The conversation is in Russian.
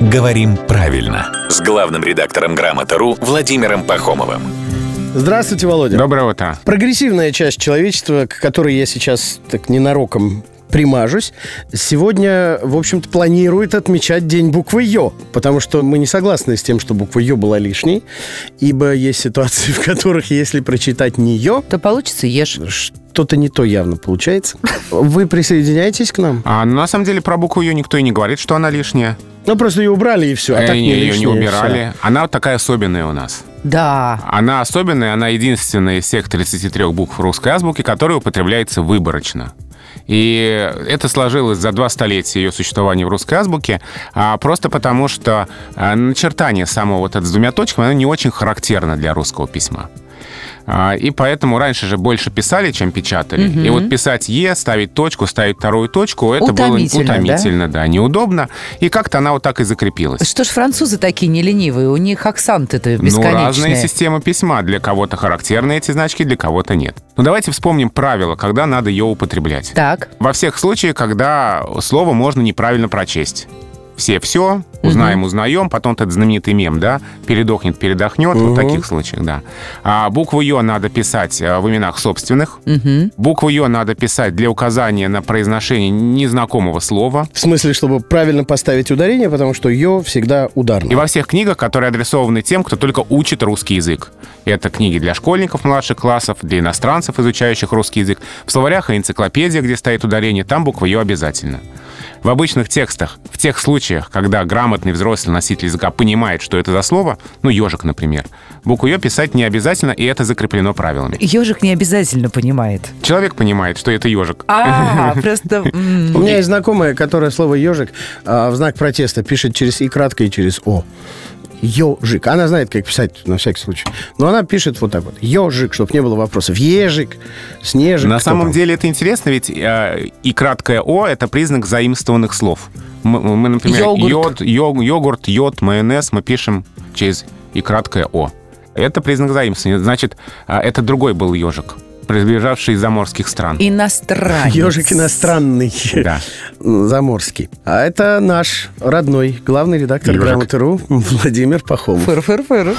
«Говорим правильно» с главным редактором «Грамота.ру» Владимиром Пахомовым. Здравствуйте, Володя. Доброе утро. Прогрессивная часть человечества, к которой я сейчас так ненароком примажусь, сегодня, в общем-то, планирует отмечать День буквы Ё, потому что мы не согласны с тем, что буква Ё была лишней, ибо есть ситуации, в которых, если прочитать не Ё, То получится ешь. что-то не то явно получается. Вы присоединяетесь к нам? А, ну, на самом деле про букву ее никто и не говорит, что она лишняя. Ну, просто ее убрали и все, а Э, так не, не ее не убирали. Она вот такая особенная у нас. Да. Она особенная, она единственная из всех 33 букв русской азбуки, которая употребляется выборочно. И это сложилось за два столетия ее существования в русской азбуке, а, просто потому что а, начертание самого вот это с двумя точками, оно не очень характерно для русского письма. А, И поэтому раньше же больше писали, чем печатали. И вот писать «е», ставить точку, ставить вторую точку, это Утомительно, было утомительно, да? неудобно. И как-то она вот так и закрепилась. Что ж французы такие не ленивые? У них акценты-то Ну, бесконечные. разные системы письма. Для кого-то характерны эти значки, для кого-то нет. Ну, давайте вспомним правила, когда надо ее употреблять. Так. Во всех случаях, когда слово можно неправильно прочесть. Все все, узнаем, узнаем, потом этот знаменитый мем, да, передохнет, передохнет, вот в таких случаях, да. А букву Ё надо писать а, в именах собственных. Букву Ё надо писать для указания на произношение незнакомого слова. В смысле, чтобы правильно поставить ударение, потому что Ё всегда ударно. И во всех книгах, которые адресованы тем, кто только учит русский язык. Это книги для школьников младших классов, для иностранцев, изучающих русский язык. В словарях и энциклопедиях, где стоит ударение, там буква «ё» обязательно. В обычных текстах, в тех случаях, когда грамотный взрослый носитель языка понимает, что это за слово, ну, ежик, например, букву «ё» писать не обязательно, и это закреплено правилами. Ежик не обязательно понимает. Человек понимает, что это ежик. А, просто... У меня есть знакомая, которая слово ежик а, в знак протеста пишет через и кратко, и через о. Ежик. Она знает, как писать, на всякий случай. Но она пишет вот так вот. Ежик, чтобы не было вопросов. Ежик, снежик. На самом там? деле это интересно, ведь э, и краткое «о» — это признак заимствованных слов. Мы, мы, например, Йогурт. йод, йог- йогурт, йод, майонез мы пишем через и краткое «о». Это признак заимствования. Значит, а, это другой был ежик, приближавший из заморских стран. Иностранец. Ежик иностранный. Да. Заморский. А это наш родной главный редактор. Грамоты.ру Владимир Пахомов. Фыр-фыр-фыр.